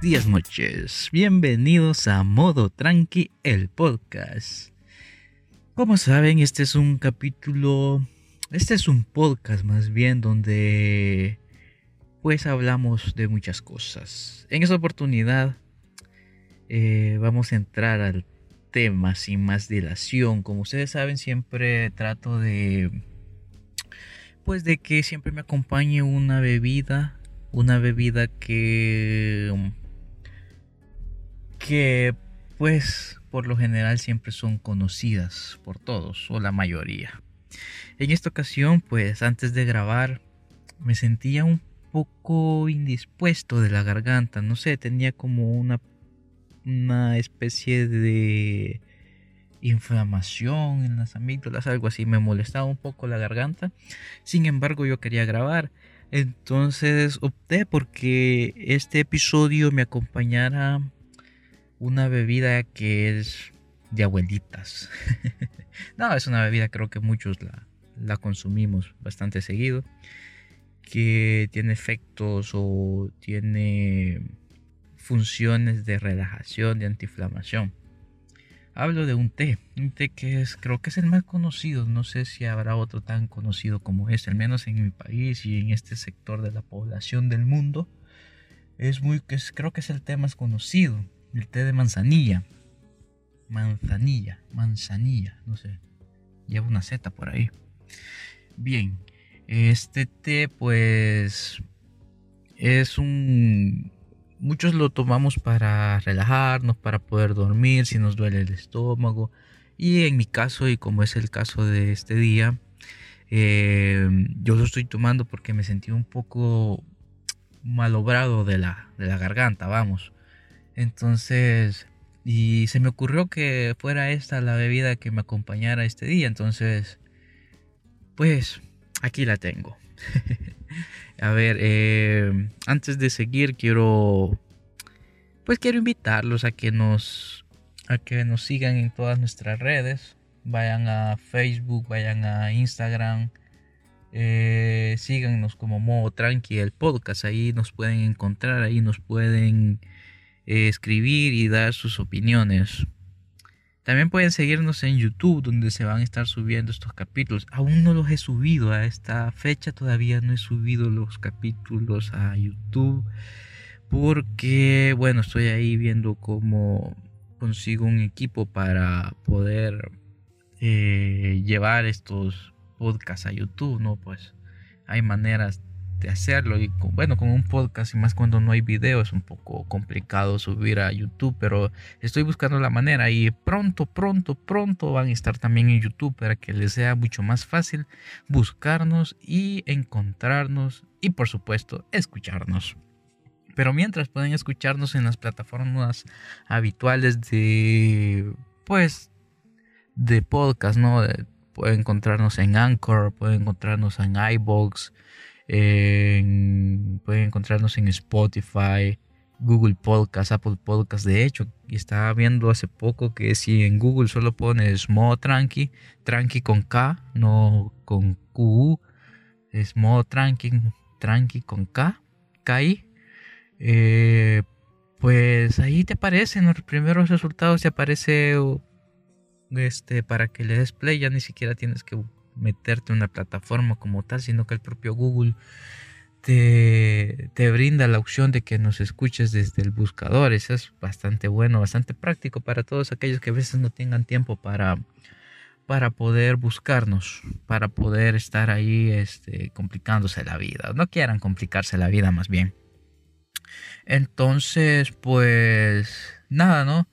Días, noches. Bienvenidos a Modo Tranqui, el podcast. Como saben, este es un capítulo, este es un podcast más bien donde pues hablamos de muchas cosas. En esta oportunidad eh, vamos a entrar al tema sin más dilación. Como ustedes saben, siempre trato de pues de que siempre me acompañe una bebida una bebida que que pues por lo general siempre son conocidas por todos o la mayoría. En esta ocasión, pues antes de grabar me sentía un poco indispuesto de la garganta, no sé, tenía como una una especie de inflamación en las amígdalas, algo así, me molestaba un poco la garganta. Sin embargo, yo quería grabar entonces opté porque este episodio me acompañara una bebida que es de abuelitas. no, es una bebida creo que muchos la, la consumimos bastante seguido. Que tiene efectos o tiene funciones de relajación, de antiinflamación. Hablo de un té, un té que es, creo que es el más conocido, no sé si habrá otro tan conocido como este, al menos en mi país y en este sector de la población del mundo. Es muy, creo que es el té más conocido, el té de manzanilla. Manzanilla, manzanilla, no sé, lleva una Z por ahí. Bien, este té pues es un muchos lo tomamos para relajarnos, para poder dormir, si nos duele el estómago. Y en mi caso, y como es el caso de este día, eh, yo lo estoy tomando porque me sentí un poco malobrado de la, de la garganta, vamos. Entonces, y se me ocurrió que fuera esta la bebida que me acompañara este día. Entonces, pues aquí la tengo. A ver, eh, antes de seguir quiero, pues quiero invitarlos a que nos, a que nos sigan en todas nuestras redes. Vayan a Facebook, vayan a Instagram. Eh, síganos como Modo Tranqui el podcast. Ahí nos pueden encontrar, ahí nos pueden eh, escribir y dar sus opiniones. También pueden seguirnos en YouTube donde se van a estar subiendo estos capítulos. Aún no los he subido a esta fecha, todavía no he subido los capítulos a YouTube. Porque, bueno, estoy ahí viendo cómo consigo un equipo para poder eh, llevar estos podcasts a YouTube, ¿no? Pues hay maneras hacerlo y bueno con un podcast y más cuando no hay video es un poco complicado subir a YouTube pero estoy buscando la manera y pronto pronto pronto van a estar también en YouTube para que les sea mucho más fácil buscarnos y encontrarnos y por supuesto escucharnos. Pero mientras pueden escucharnos en las plataformas habituales de pues de podcast no pueden encontrarnos en Anchor pueden encontrarnos en iBox pueden encontrarnos en Spotify, Google Podcast, Apple Podcast. De hecho, estaba viendo hace poco que si en Google solo pones modo tranqui, tranqui con K, no con Q, es modo tranqui, tranqui con K, KI. Eh, pues ahí te aparecen los primeros resultados, te aparece este para que le des play, ya ni siquiera tienes que meterte en una plataforma como tal, sino que el propio Google te, te, brinda la opción de que nos escuches desde el buscador. Eso es bastante bueno, bastante práctico para todos aquellos que a veces no tengan tiempo para, para poder buscarnos, para poder estar ahí este, complicándose la vida. No quieran complicarse la vida más bien. Entonces, pues nada, ¿no?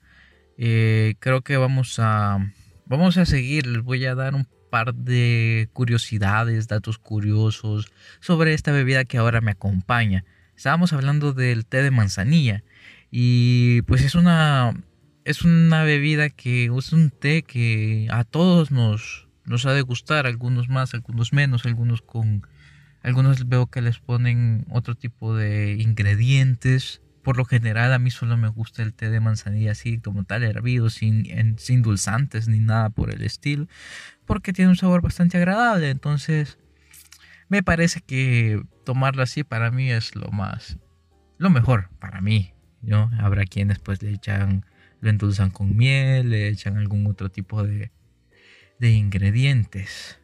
Eh, creo que vamos a, vamos a seguir. Les voy a dar un par de curiosidades, datos curiosos sobre esta bebida que ahora me acompaña. Estábamos hablando del té de manzanilla y pues es una es una bebida que es un té que a todos nos nos ha de gustar, algunos más, algunos menos, algunos con algunos veo que les ponen otro tipo de ingredientes. Por lo general a mí solo me gusta el té de manzanilla así como tal hervido, sin, sin dulzantes ni nada por el estilo porque tiene un sabor bastante agradable. Entonces, me parece que tomarlo así para mí es lo más, lo mejor para mí. ¿no? Habrá quienes pues le echan, lo endulzan con miel, le echan algún otro tipo de, de ingredientes.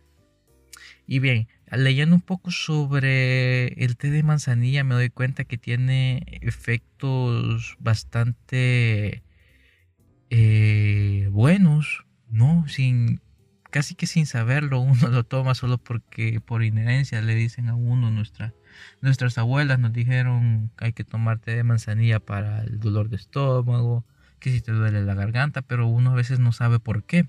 Y bien, leyendo un poco sobre el té de manzanilla me doy cuenta que tiene efectos bastante eh, buenos, ¿no? Sin, casi que sin saberlo, uno lo toma solo porque por inherencia le dicen a uno, nuestra, nuestras abuelas nos dijeron que hay que tomar té de manzanilla para el dolor de estómago, que si te duele la garganta, pero uno a veces no sabe por qué.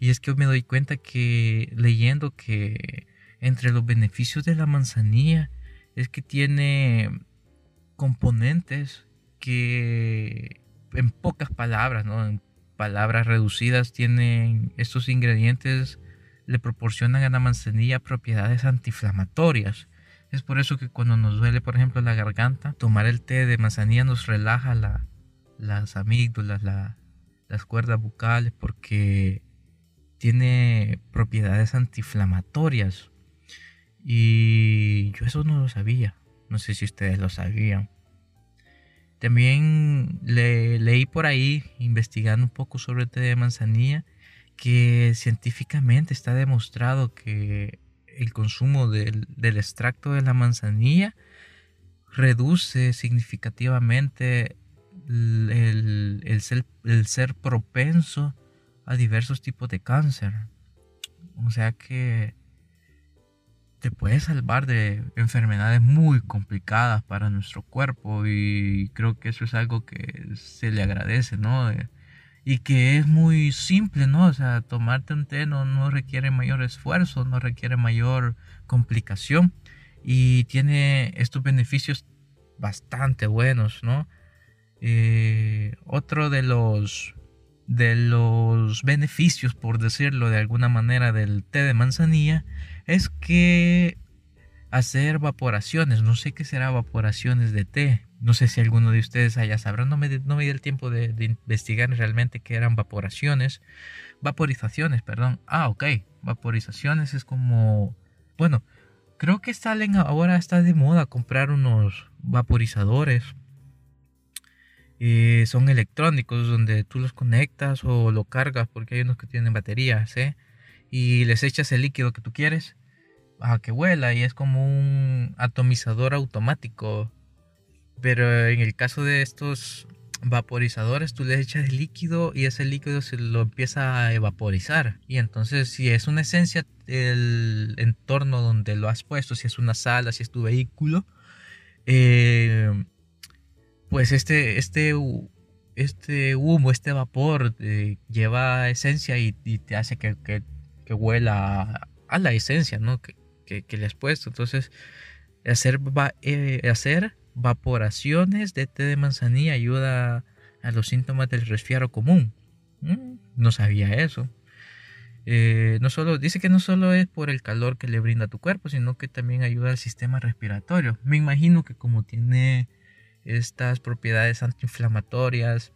Y es que me doy cuenta que leyendo que entre los beneficios de la manzanilla es que tiene componentes que en pocas palabras, ¿no? Palabras reducidas tienen estos ingredientes le proporcionan a la manzanilla propiedades antiinflamatorias. Es por eso que cuando nos duele, por ejemplo, la garganta, tomar el té de manzanilla nos relaja las amígdalas, las cuerdas bucales, porque tiene propiedades antiinflamatorias. Y yo eso no lo sabía. No sé si ustedes lo sabían. También le, leí por ahí, investigando un poco sobre el té de manzanilla, que científicamente está demostrado que el consumo del, extracto de la manzanilla reduce significativamente el, ser, el ser propenso a diversos tipos de cáncer. O sea que te puede salvar de enfermedades muy complicadas para nuestro cuerpo y creo que eso es algo que se le agradece, ¿no? y que es muy simple, ¿no? O sea, tomarte un té no, requiere mayor esfuerzo, no requiere mayor complicación y tiene estos beneficios bastante buenos, ¿no? Eh, otro de los de los beneficios, por decirlo de alguna manera, del té de manzanilla es que hacer evaporaciones, no sé qué será evaporaciones de té, no sé si alguno de ustedes haya sabrá, no me, di el tiempo de, investigar realmente qué eran evaporaciones, vaporizaciones, perdón, ah, ok, vaporizaciones es como, bueno, creo que salen ahora, está de moda comprar unos vaporizadores eh, son electrónicos donde tú los conectas o lo cargas porque hay unos que tienen baterías ¿eh? y les echas el líquido que tú quieres a que huela y es como un atomizador automático pero en el caso de estos vaporizadores tú les echas el líquido y ese líquido se lo empieza a evaporizar y entonces si es una esencia el entorno donde lo has puesto si es una sala si es tu vehículo eh, pues este, este, este humo, este vapor eh, lleva esencia y, te hace que, que, huela a, la esencia ¿no? que, que, le has puesto. Entonces, hacer, eh, hacer vaporaciones de té de manzanilla ayuda a los síntomas del resfriado común. Mm, no sabía eso. Eh, no solo, dice que no solo es por el calor que le brinda a tu cuerpo, sino que también ayuda al sistema respiratorio. Me imagino que como tiene estas propiedades antiinflamatorias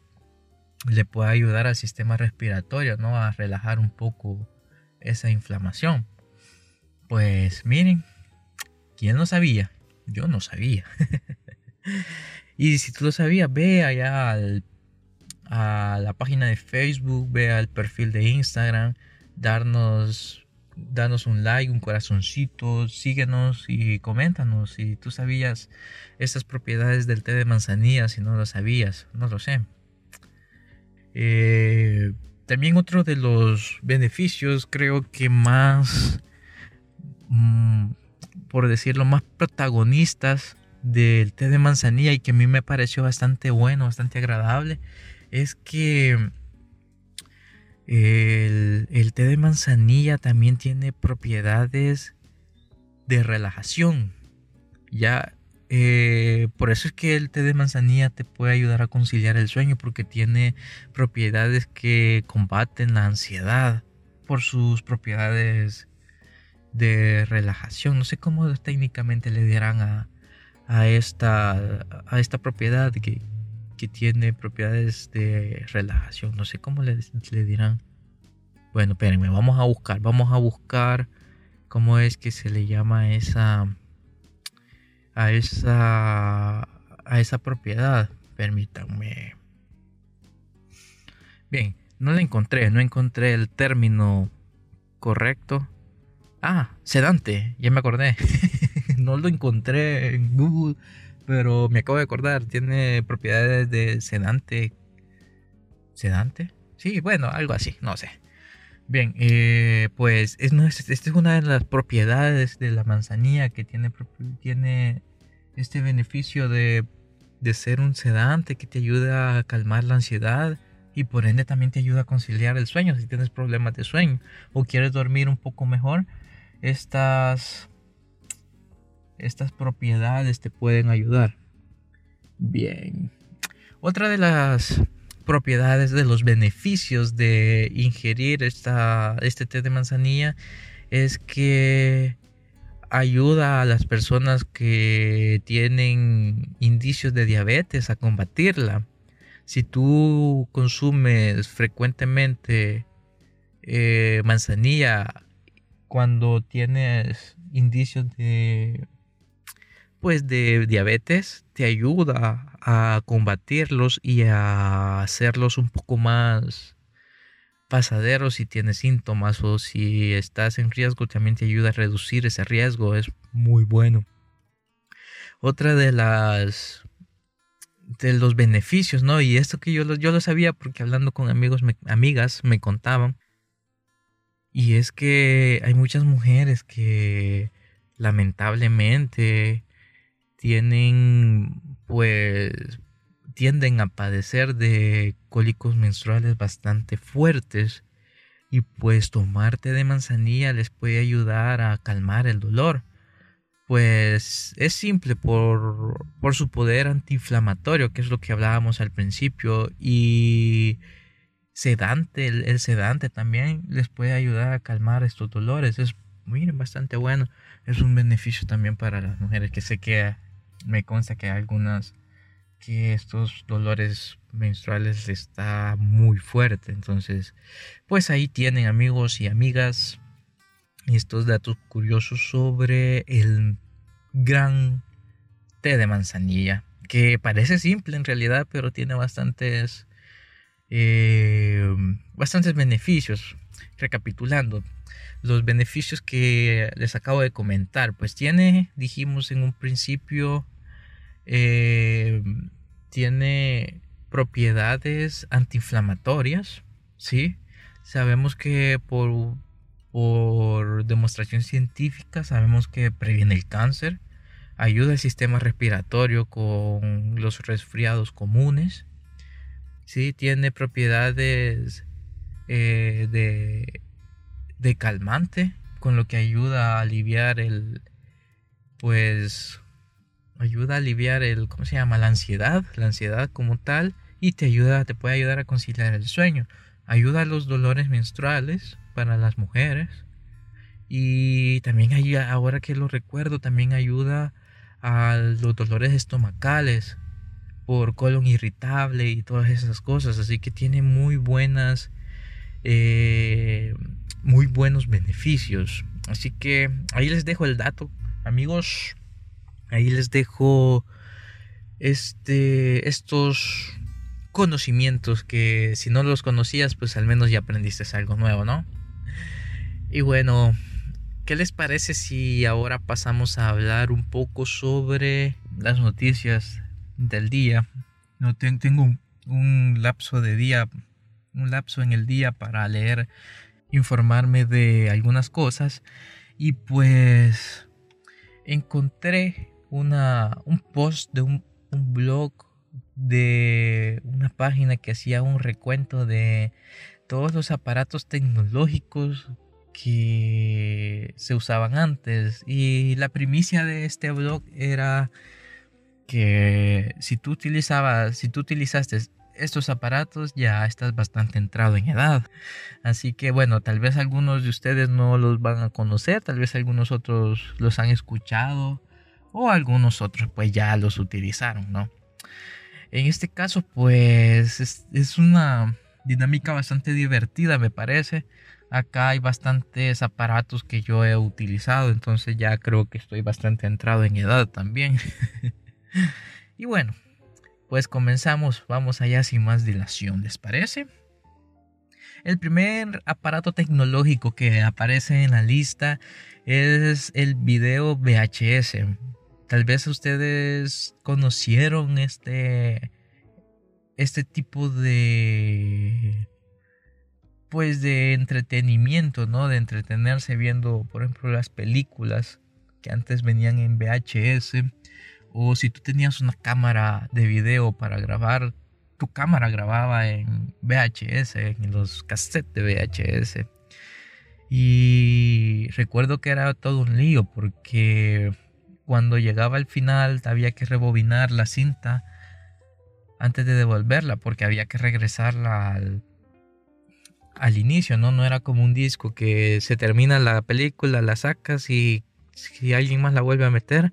le puede ayudar al sistema respiratorio, ¿no? A relajar un poco esa inflamación. Pues miren, ¿quién lo sabía? Yo no sabía. y si tú lo sabías, ve allá a la página de Facebook, ve al perfil de Instagram, darnos danos un like, un corazoncito, síguenos y coméntanos si tú sabías estas propiedades del té de manzanilla, si no lo sabías, no lo sé. Eh, también otro de los beneficios, creo que más, mm, por decirlo, más protagonistas del té de manzanilla y que a mí me pareció bastante bueno, bastante agradable, es que el, té de manzanilla también tiene propiedades de relajación. Ya, eh, por eso es que el té de manzanilla te puede ayudar a conciliar el sueño porque tiene propiedades que combaten la ansiedad por sus propiedades de relajación. No sé cómo técnicamente le dirán a, a, esta, a esta propiedad que, que tiene propiedades de relajación. No sé cómo le, dirán. Bueno, espérenme, vamos a buscar, vamos a buscar ¿Cómo es que se le llama esa a esa a esa propiedad? Permítanme. Bien, no la encontré, no encontré el término correcto. Ah, sedante, ya me acordé. no lo encontré en Google, pero me acabo de acordar. Tiene propiedades de sedante. ¿Sedante? Sí, bueno, algo así, no sé. Bien, eh, pues es, esta es una de las propiedades de la manzanilla que tiene, tiene este beneficio de, de ser un sedante que te ayuda a calmar la ansiedad y por ende también te ayuda a conciliar el sueño si tienes problemas de sueño o quieres dormir un poco mejor. Estas, estas propiedades te pueden ayudar. Bien. Otra de las propiedades, de los beneficios de ingerir esta, este té de manzanilla es que ayuda a las personas que tienen indicios de diabetes a combatirla. Si tú consumes frecuentemente eh, manzanilla cuando tienes indicios de pues de diabetes te ayuda a combatirlos y a hacerlos un poco más pasaderos si tienes síntomas o si estás en riesgo también te ayuda a reducir ese riesgo es muy bueno. Otra de las de los beneficios no y esto que yo lo, yo lo sabía porque hablando con amigos amigas me contaban y es que hay muchas mujeres que lamentablemente tienen pues tienden a padecer de cólicos menstruales bastante fuertes y pues tomarte de manzanilla les puede ayudar a calmar el dolor. Pues es simple por, por su poder antiinflamatorio, que es lo que hablábamos al principio, y sedante, el, sedante también les puede ayudar a calmar estos dolores. Es, miren, bastante bueno. Es un beneficio también para las mujeres que sé que me consta que hay algunas que estos dolores menstruales está muy fuerte. Entonces, pues ahí tienen amigos y amigas estos datos curiosos sobre el gran té de manzanilla. Que parece simple en realidad, pero tiene bastantes, eh, bastantes beneficios. Recapitulando, los beneficios que les acabo de comentar, pues tiene, dijimos en un principio, eh, tiene propiedades antiinflamatorias, ¿sí? Sabemos que por, por demostración científica, sabemos que previene el cáncer, ayuda al sistema respiratorio con los resfriados comunes, ¿sí? Tiene propiedades eh, de de calmante, con lo que ayuda a aliviar el, pues, ayuda a aliviar el, ¿cómo se llama? La ansiedad, la ansiedad como tal, y te ayuda, te puede ayudar a conciliar el sueño. Ayuda a los dolores menstruales para las mujeres. Y también ayuda, ahora que lo recuerdo, también ayuda a los dolores estomacales por colon irritable y todas esas cosas. Así que tiene muy buenas eh, muy buenos beneficios. Así que ahí les dejo el dato, amigos. Ahí les dejo este, estos conocimientos que si no los conocías, pues al menos ya aprendiste algo nuevo, ¿no? Y bueno, ¿qué les parece si ahora pasamos a hablar un poco sobre las noticias del día? No tengo un lapso de día, un lapso en el día para leer informarme de algunas cosas y pues encontré una, un post de un, un blog de una página que hacía un recuento de todos los aparatos tecnológicos que se usaban antes. Y la primicia de este blog era que si tú utilizabas si tú utilizaste estos aparatos ya estás bastante entrado en edad. Así que bueno, tal vez algunos de ustedes no los van a conocer, tal vez algunos otros los han escuchado o algunos otros pues ya los utilizaron, ¿no? En este caso pues es, una dinámica bastante divertida, me parece. Acá hay bastantes aparatos que yo he utilizado, entonces ya creo que estoy bastante entrado en edad también. y bueno, pues comenzamos, vamos allá sin más dilación, ¿les parece? El primer aparato tecnológico que aparece en la lista es el video VHS. Tal vez ustedes conocieron este este tipo de pues de entretenimiento, ¿no? De entretenerse viendo, por ejemplo, las películas que antes venían en VHS o si tú tenías una cámara de video para grabar, tu cámara grababa en VHS, en los cassettes de VHS. Y recuerdo que era todo un lío porque cuando llegaba al final había que rebobinar la cinta antes de devolverla porque había que regresarla al, al inicio, ¿no? No era como un disco que se termina la película, la sacas y si alguien más la vuelve a meter,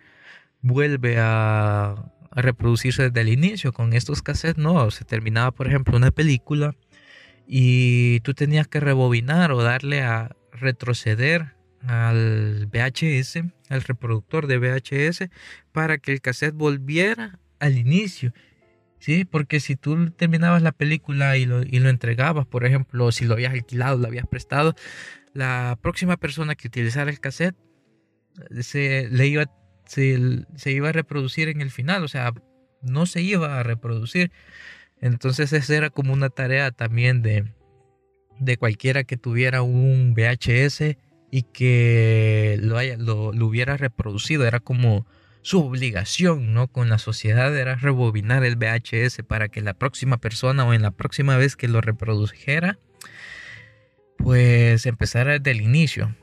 vuelve a, a reproducirse desde el inicio. Con estos cassettes no, se terminaba por ejemplo una película y tú tenías que rebobinar o darle a retroceder al VHS, al reproductor de VHS, para que el cassette volviera al inicio. Sí, porque si tú terminabas la película y lo, y lo entregabas, por ejemplo, si lo habías alquilado, lo habías prestado, la próxima persona que utilizara el cassette se, le iba, se, se iba a reproducir en el final, o sea, no se iba a reproducir. Entonces esa era como una tarea también de, de cualquiera que tuviera un VHS y que lo, haya, lo, hubiera reproducido. Era como su obligación, ¿no? Con la sociedad era rebobinar el VHS para que la próxima persona o en la próxima vez que lo reprodujera, pues empezara desde el inicio.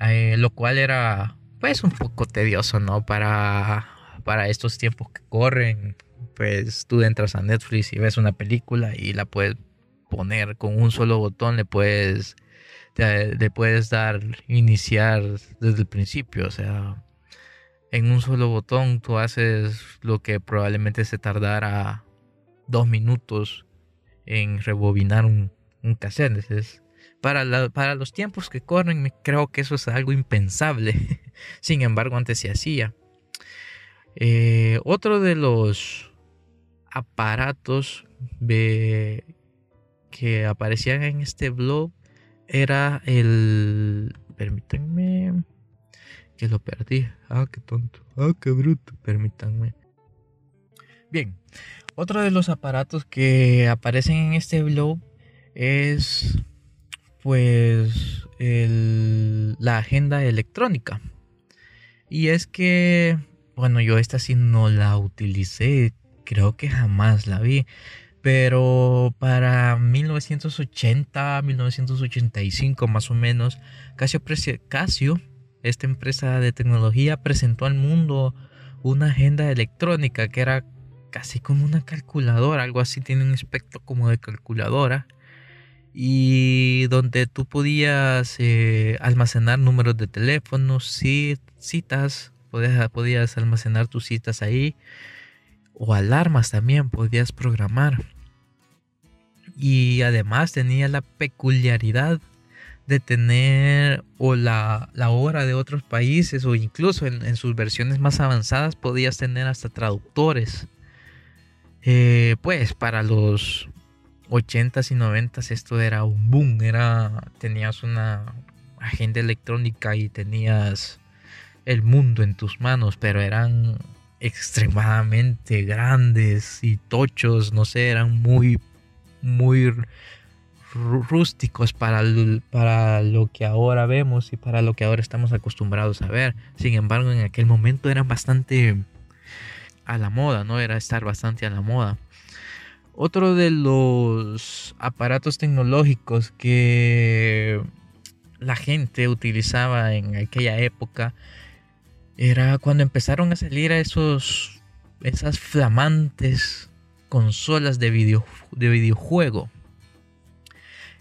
Eh, lo cual era pues un poco tedioso, ¿no? Para, para estos tiempos que corren, pues tú entras a Netflix y ves una película y la puedes poner con un solo botón, le puedes, le puedes dar iniciar desde el principio, o sea, en un solo botón tú haces lo que probablemente se tardara dos minutos en rebobinar un, un cassette. Es, para, los tiempos que corren, creo que eso es algo impensable. Sin embargo, antes se hacía. Eh, otro de los aparatos que aparecían en este blog era el. Permítanme. Que lo perdí. Ah, qué tonto. Ah, qué bruto. Permítanme. Bien. Otro de los aparatos que aparecen en este blog es. Pues. La agenda electrónica. Y es que. Bueno, yo esta sí no la utilicé. Creo que jamás la vi. Pero para 1980, 1985 más o menos, Casio, Casio, esta empresa de tecnología, presentó al mundo una agenda electrónica que era casi como una calculadora, algo así, tiene un aspecto como de calculadora. Y donde tú podías eh, almacenar números de teléfono, citas, podías, podías almacenar tus citas ahí o alarmas también podías programar. Y además tenía la peculiaridad de tener o la, hora de otros países o incluso en, sus versiones más avanzadas podías tener hasta traductores. Eh, pues para los 80s y 90s esto era un boom, era tenías una agenda electrónica y tenías el mundo en tus manos, pero eran extremadamente grandes y tochos, no sé, eran muy, muy rústicos para, para lo que ahora vemos y para lo que ahora estamos acostumbrados a ver. Sin embargo, en aquel momento eran bastante a la moda, ¿no? Era estar bastante a la moda. Otro de los aparatos tecnológicos que la gente utilizaba en aquella época era cuando empezaron a salir a esos esas flamantes consolas de, video, de videojuego.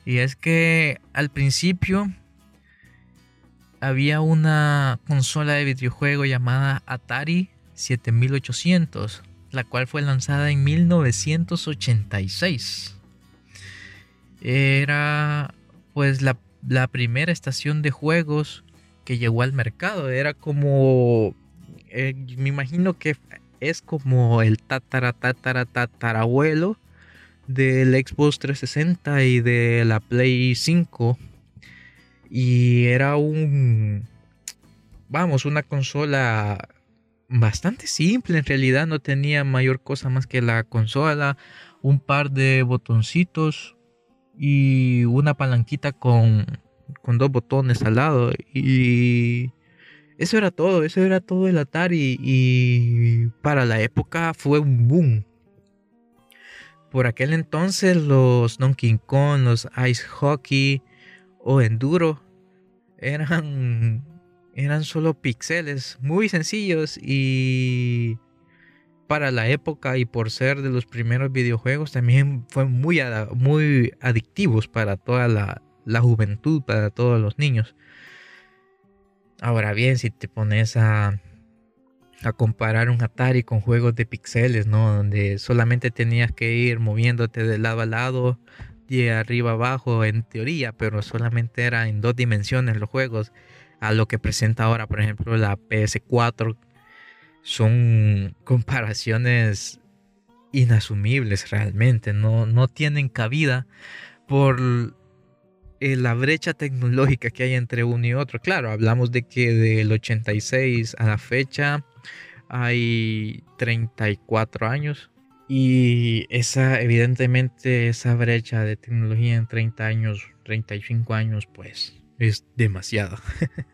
Y es que al principio había una consola de videojuego llamada Atari 7800, la cual fue lanzada en 1986. era pues la, primera estación de juegos que llegó al mercado. Era como, eh, me imagino que es como el tatara tatara tatarabuelo del Xbox 360 y de la Play 5. Y era un, vamos, una consola bastante simple en realidad, no tenía mayor cosa más que la consola, un par de botoncitos y una palanquita con, con dos botones al lado y eso era todo, eso era todo el Atari y para la época fue un boom. Por aquel entonces los Donkey Kong, los Ice Hockey o Enduro eran eran solo píxeles muy sencillos y para la época y por ser de los primeros videojuegos también fue muy, muy adictivos para toda la, juventud, para todos los niños. Ahora bien, si te pones a, a comparar un Atari con juegos de píxeles, ¿no? Donde solamente tenías que ir moviéndote de lado a lado, de arriba a abajo, en teoría, pero solamente era en dos dimensiones los juegos a lo que presenta ahora, por ejemplo, la PS4, son comparaciones inasumibles realmente, no, no tienen cabida por eh, la brecha tecnológica que hay entre uno y otro. Claro, hablamos de que del 86 a la fecha hay 34 años y esa evidentemente esa brecha de tecnología en 30 años, 35 años pues es demasiado.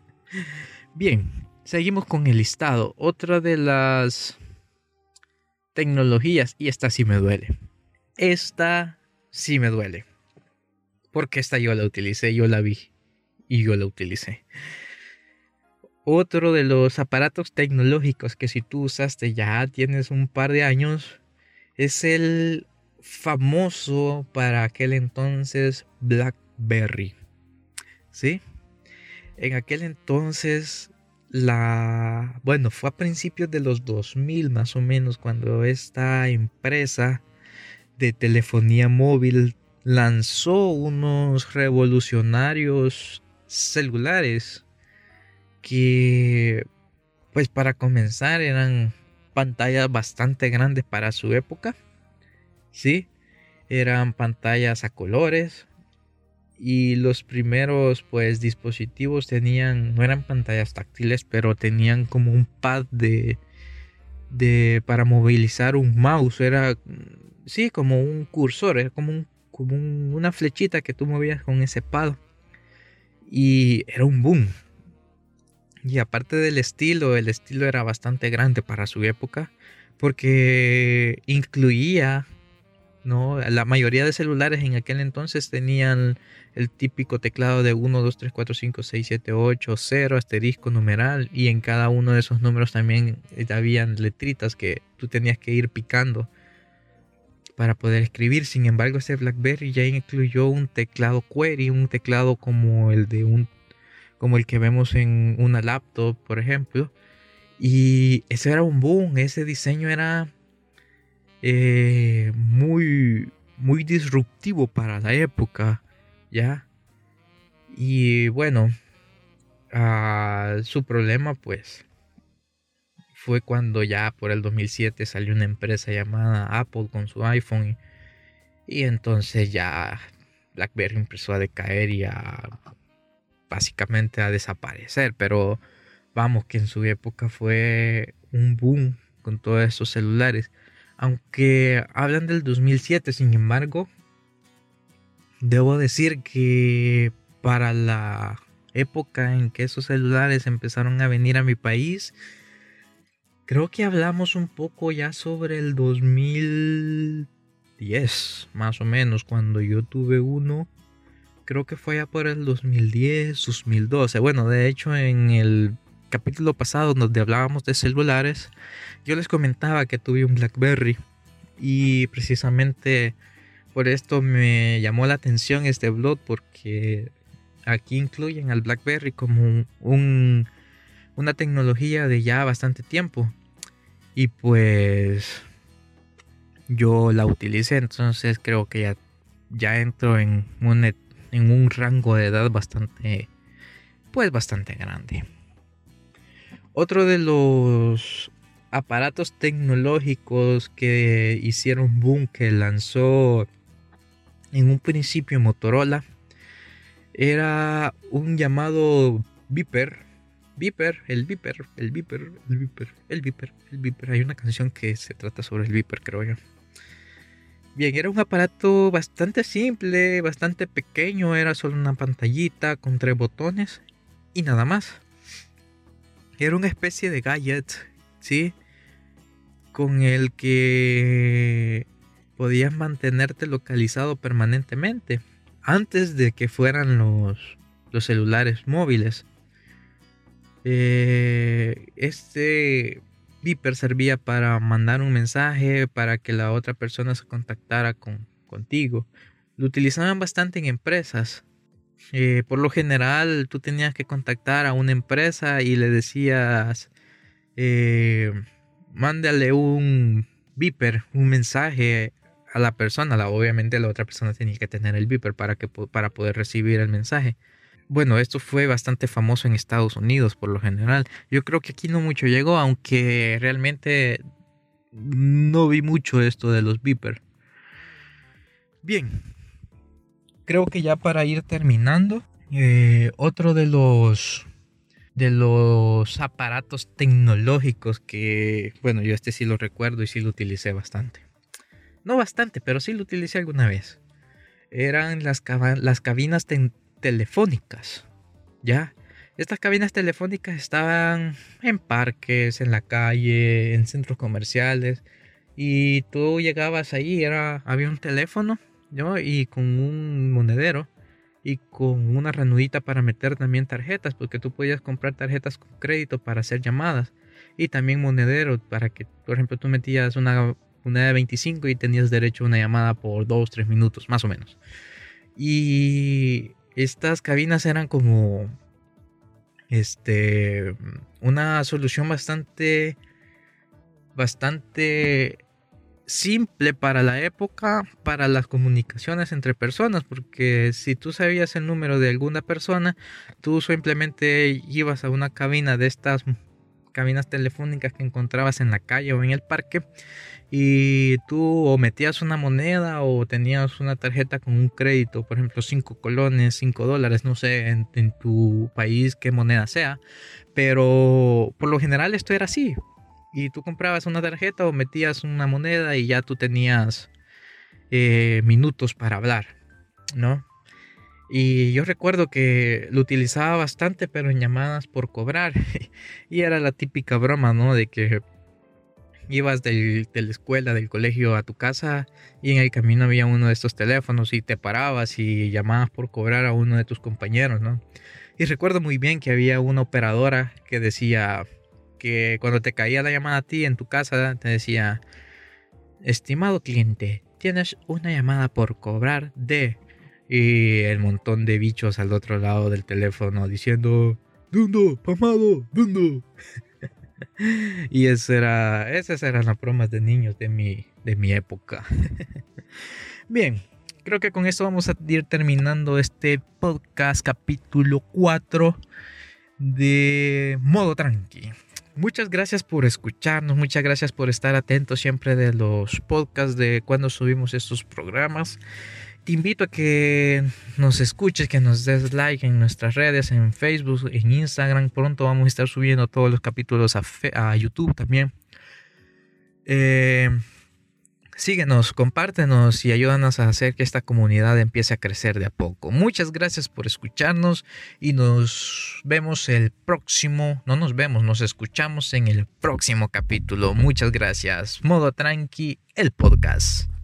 Bien, seguimos con el listado. Otra de las tecnologías, y esta sí me duele. Esta sí me duele. Porque esta yo la utilicé, yo la vi y yo la utilicé. Otro de los aparatos tecnológicos que si tú usaste ya tienes un par de años es el famoso para aquel entonces BlackBerry. ¿Sí? En aquel entonces, la. Bueno, fue a principios de los 2000 más o menos cuando esta empresa de telefonía móvil lanzó unos revolucionarios celulares que, pues para comenzar, eran pantallas bastante grandes para su época. Sí, eran pantallas a colores, y los primeros pues dispositivos tenían no eran pantallas táctiles pero tenían como un pad de de para movilizar un mouse. Era sí como un cursor era como como una flechita que tú movías con ese pad. Y era un boom. Y aparte del estilo el estilo era bastante grande para su época porque incluía ¿no? La mayoría de celulares en aquel entonces tenían el típico teclado de 1, 2, 3, 4, 5, 6, 7, 8, 0, asterisco, numeral, y en cada uno de esos números también habían letritas que tú tenías que ir picando para poder escribir. Sin embargo, este BlackBerry ya incluyó un teclado query, un teclado como el de un como el que vemos en una laptop, por ejemplo. Y ese era un boom, ese diseño era eh, muy, muy disruptivo para la época, ¿ya? Y bueno, ah, su problema pues fue cuando ya por el 2007 salió una empresa llamada Apple con su iPhone y, entonces ya BlackBerry empezó a decaer y a básicamente a desaparecer, pero vamos que en su época fue un boom con todos esos celulares. Aunque hablan del 2007, sin embargo, debo decir que para la época en que esos celulares empezaron a venir a mi país, creo que hablamos un poco ya sobre el 2010, más o menos, cuando yo tuve uno. Creo que fue ya por el 2010, 2012. Bueno, de hecho en el capítulo pasado donde hablábamos de celulares, yo les comentaba que tuve un BlackBerry y precisamente por esto me llamó la atención este blog porque aquí incluyen al BlackBerry como un, una tecnología de ya bastante tiempo y pues yo la utilicé entonces creo que ya ya entro en un, en un rango de edad bastante, pues bastante grande. Otro de los aparatos tecnológicos que hicieron boom, que lanzó en un principio Motorola, era un llamado Viper. Viper, el Viper, el Viper, el Viper, el Viper, el Viper. Hay una canción que se trata sobre el Viper, creo yo. Bien, era un aparato bastante simple, bastante pequeño, era solo una pantallita con tres botones y nada más. Era una especie de gadget, ¿sí? Con el que podías mantenerte localizado permanentemente antes de que fueran los, los celulares móviles. Eh, este Viper servía para mandar un mensaje, para que la otra persona se contactara con, contigo. Lo utilizaban bastante en empresas. Eh, por lo general, tú tenías que contactar a una empresa y le decías, eh, mándale un Viper, un mensaje a la persona. La, obviamente la otra persona tenía que tener el Viper para, para poder recibir el mensaje. Bueno, esto fue bastante famoso en Estados Unidos por lo general. Yo creo que aquí no mucho llegó, aunque realmente no vi mucho esto de los Viper. Bien, creo que ya para ir terminando, eh, otro de los de los aparatos tecnológicos que, bueno, yo este sí lo recuerdo y sí lo utilicé bastante. No bastante, pero sí lo utilicé alguna vez. Eran las, las cabinas telefónicas. ¿Ya? Estas cabinas telefónicas estaban en parques, en la calle, en centros comerciales. Y tú llegabas ahí, era, había un teléfono, Y con un monedero y con una ranudita para meter también tarjetas, porque tú podías comprar tarjetas con crédito para hacer llamadas y también monedero para que, por ejemplo, tú metías una una de 25 y tenías derecho a una llamada por 2, 3 minutos, más o menos. Y estas cabinas eran como este una solución bastante bastante simple para la época para las comunicaciones entre personas porque si tú sabías el número de alguna persona tú simplemente ibas a una cabina de estas cabinas telefónicas que encontrabas en la calle o en el parque y tú o metías una moneda o tenías una tarjeta con un crédito, por ejemplo 5 colones, 5 dólares, no sé en, tu país qué moneda sea, pero por lo general esto era así. Y tú comprabas una tarjeta o metías una moneda y ya tú tenías eh, minutos para hablar, ¿no? Y yo recuerdo que lo utilizaba bastante, pero en llamadas por cobrar. y era la típica broma, ¿no? De que ibas de la escuela, del colegio a tu casa y en el camino había uno de estos teléfonos y te parabas y llamabas por cobrar a uno de tus compañeros, ¿no? Y recuerdo muy bien que había una operadora que decía que cuando te caía la llamada a ti en tu casa, te decía, estimado cliente, tienes una llamada por cobrar de... Y el montón de bichos al otro lado del teléfono diciendo, Dundo, pamado, Dundo. y eso era, esas eran las bromas de niños de mi, de mi época. Bien, creo que con esto vamos a ir terminando este podcast capítulo 4 de modo tranqui. Muchas gracias por escucharnos, muchas gracias por estar atentos siempre de los podcasts de cuando subimos estos programas te invito a que nos escuches, que nos des like en nuestras redes, en Facebook, en Instagram. Pronto vamos a estar subiendo todos los capítulos a, YouTube también. Eh, síguenos, compártenos y ayúdanos a hacer que esta comunidad empiece a crecer de a poco. Muchas gracias por escucharnos y nos vemos el próximo, no nos vemos, nos escuchamos en el próximo capítulo. Muchas gracias. Modo Tranqui, el podcast.